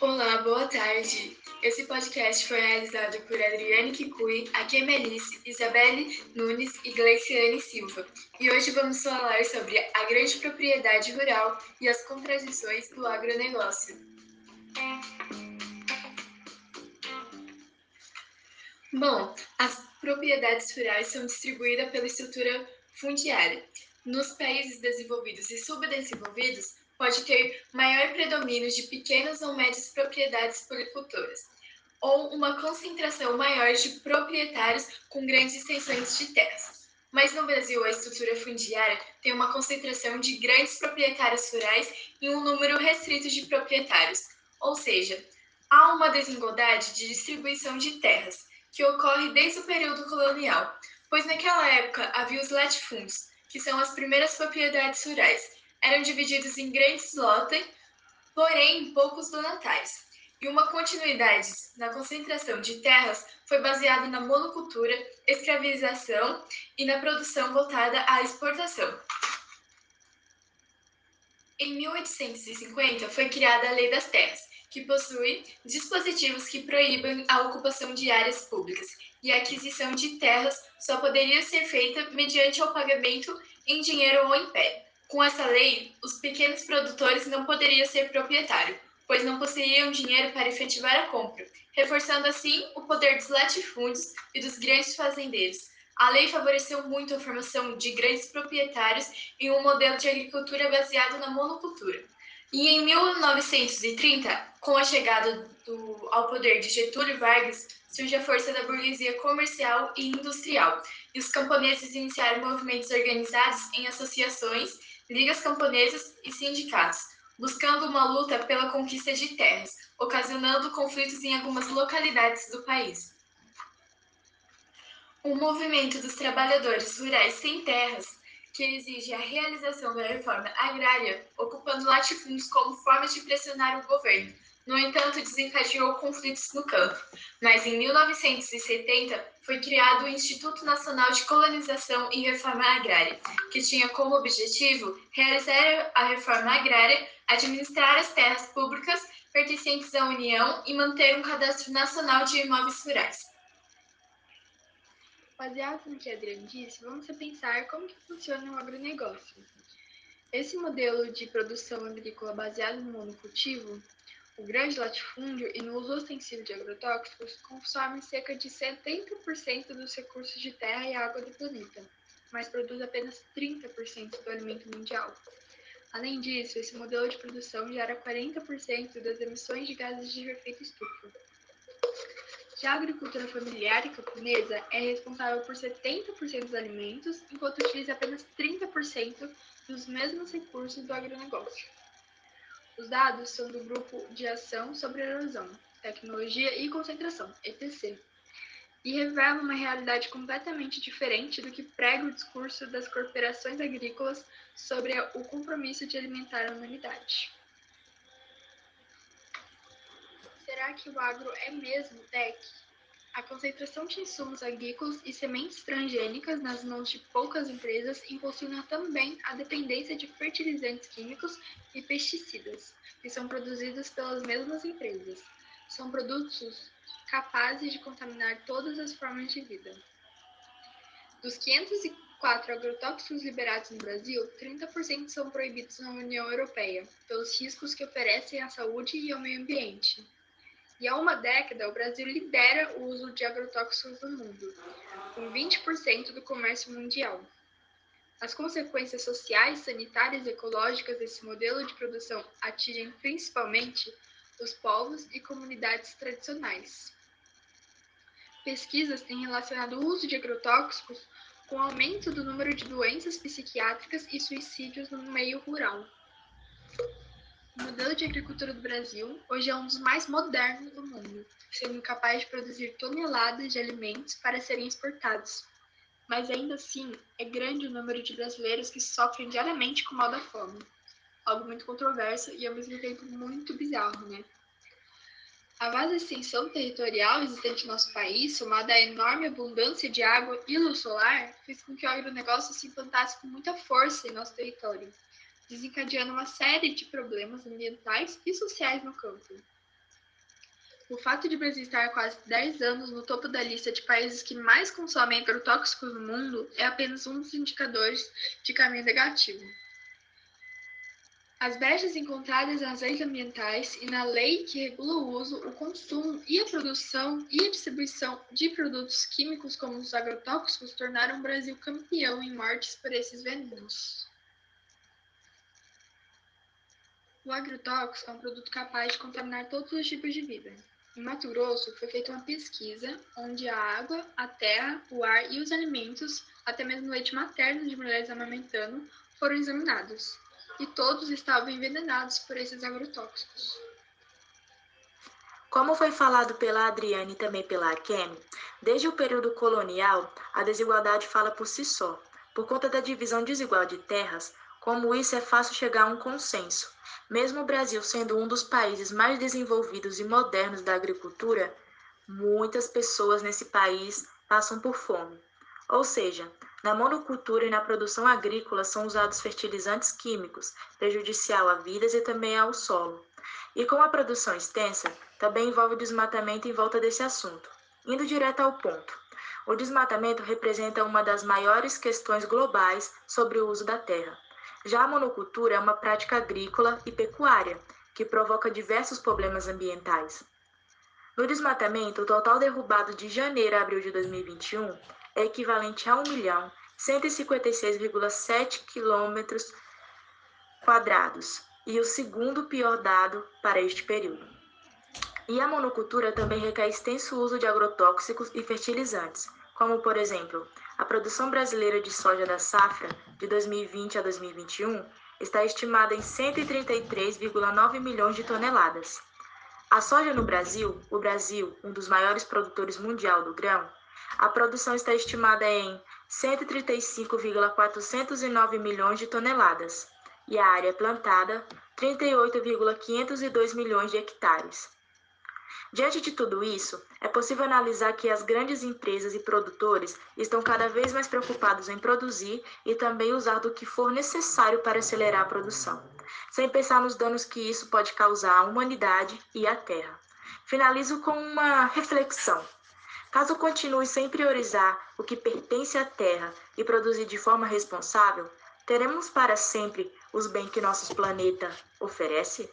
Olá, boa tarde. Esse podcast foi realizado por Adriane Kikui, Akemelice, Isabelle Nunes e Gleiciane Silva. E hoje vamos falar sobre a grande propriedade rural e as contradições do agronegócio. Bom, as propriedades rurais são distribuídas pela estrutura fundiária. Nos países desenvolvidos e subdesenvolvidos, pode ter maior predomínio de pequenas ou médias propriedades policultoras, ou uma concentração maior de proprietários com grandes extensões de terras. Mas no Brasil, a estrutura fundiária tem uma concentração de grandes proprietários rurais e um número restrito de proprietários, ou seja, há uma desigualdade de distribuição de terras, que ocorre desde o período colonial, pois naquela época havia os latifúndios, que são as primeiras propriedades rurais, eram divididos em grandes lotes, porém poucos donatários. E uma continuidade na concentração de terras foi baseada na monocultura, escravização e na produção voltada à exportação. Em 1850 foi criada a Lei das Terras, que possui dispositivos que proíbem a ocupação de áreas públicas e a aquisição de terras só poderia ser feita mediante o pagamento em dinheiro ou em pé. Com essa lei, os pequenos produtores não poderiam ser proprietários, pois não possuíam dinheiro para efetivar a compra, reforçando assim o poder dos latifúndios e dos grandes fazendeiros. A lei favoreceu muito a formação de grandes proprietários em um modelo de agricultura baseado na monocultura. E em 1930, com a chegada do, ao poder de Getúlio Vargas, surge a força da burguesia comercial e industrial, e os camponeses iniciaram movimentos organizados em associações ligas camponesas e sindicatos, buscando uma luta pela conquista de terras, ocasionando conflitos em algumas localidades do país. O movimento dos trabalhadores rurais sem terras, que exige a realização da reforma agrária, ocupando latifúndios como forma de pressionar o governo, no entanto, desencadeou conflitos no campo. Mas em 1970 foi criado o Instituto Nacional de Colonização e Reforma Agrária, que tinha como objetivo realizar a reforma agrária, administrar as terras públicas pertencentes à União e manter um cadastro nacional de imóveis rurais. Baseado no que a Adriane disse, vamos pensar como que funciona o agronegócio. Esse modelo de produção agrícola baseado no monocultivo o grande latifúndio e no uso ostensivo de agrotóxicos consome cerca de 70% dos recursos de terra e água do planeta, mas produz apenas 30% do alimento mundial. Além disso, esse modelo de produção gera 40% das emissões de gases de efeito estufa. Já a agricultura familiar e camponesa é responsável por 70% dos alimentos, enquanto utiliza apenas 30% dos mesmos recursos do agronegócio. Os dados são do Grupo de Ação sobre Erosão, Tecnologia e Concentração, ETC, e revelam uma realidade completamente diferente do que prega o discurso das corporações agrícolas sobre o compromisso de alimentar a humanidade. Será que o agro é mesmo tech? A concentração de insumos agrícolas e sementes transgênicas nas mãos de poucas empresas impulsiona também a dependência de fertilizantes químicos e pesticidas, que são produzidos pelas mesmas empresas. São produtos capazes de contaminar todas as formas de vida. Dos 504 agrotóxicos liberados no Brasil, 30% são proibidos na União Europeia, pelos riscos que oferecem à saúde e ao meio ambiente. E há uma década, o Brasil lidera o uso de agrotóxicos no mundo, com 20% do comércio mundial. As consequências sociais, sanitárias e ecológicas desse modelo de produção atingem principalmente os povos e comunidades tradicionais. Pesquisas têm relacionado o uso de agrotóxicos com o aumento do número de doenças psiquiátricas e suicídios no meio rural. O modelo de agricultura do Brasil hoje é um dos mais modernos do mundo, sendo capaz de produzir toneladas de alimentos para serem exportados. Mas ainda assim, é grande o número de brasileiros que sofrem diariamente com mal da fome. Algo muito controverso e ao mesmo tempo muito bizarro, né? A vasta extensão territorial existente no nosso país, somada à enorme abundância de água e luz solar, fez com que o agronegócio se implantasse com muita força em nosso território desencadeando uma série de problemas ambientais e sociais no campo. O fato de o Brasil estar quase 10 anos no topo da lista de países que mais consomem agrotóxicos no mundo é apenas um dos indicadores de caminho negativo. As brechas encontradas nas leis ambientais e na lei que regula o uso, o consumo e a produção e a distribuição de produtos químicos como os agrotóxicos tornaram o Brasil campeão em mortes por esses venenos. O agrotóxico é um produto capaz de contaminar todos os tipos de vida. Em Mato Grosso, foi feita uma pesquisa onde a água, a terra, o ar e os alimentos, até mesmo o leite materno de mulheres amamentando, foram examinados. E todos estavam envenenados por esses agrotóxicos. Como foi falado pela Adriane e também pela Akemi, desde o período colonial, a desigualdade fala por si só. Por conta da divisão desigual de terras, como isso é fácil chegar a um consenso. Mesmo o Brasil sendo um dos países mais desenvolvidos e modernos da agricultura, muitas pessoas nesse país passam por fome. Ou seja, na monocultura e na produção agrícola são usados fertilizantes químicos, prejudicial a vidas e também ao solo. E com a produção extensa, também envolve desmatamento em volta desse assunto. Indo direto ao ponto. O desmatamento representa uma das maiores questões globais sobre o uso da terra. Já a monocultura é uma prática agrícola e pecuária que provoca diversos problemas ambientais. No desmatamento, o total derrubado de janeiro a abril de 2021 é equivalente a 1.156,7 km quadrados e o segundo pior dado para este período. E a monocultura também requer extenso uso de agrotóxicos e fertilizantes, como por exemplo, a produção brasileira de soja da safra de 2020 a 2021 está estimada em 133,9 milhões de toneladas. A soja no Brasil, o Brasil, um dos maiores produtores mundial do grão, a produção está estimada em 135,409 milhões de toneladas e a área plantada 38,502 milhões de hectares. Diante de tudo isso, é possível analisar que as grandes empresas e produtores estão cada vez mais preocupados em produzir e também usar do que for necessário para acelerar a produção, sem pensar nos danos que isso pode causar à humanidade e à terra. Finalizo com uma reflexão. Caso continue sem priorizar o que pertence à terra e produzir de forma responsável, teremos para sempre os bens que nosso planeta oferece?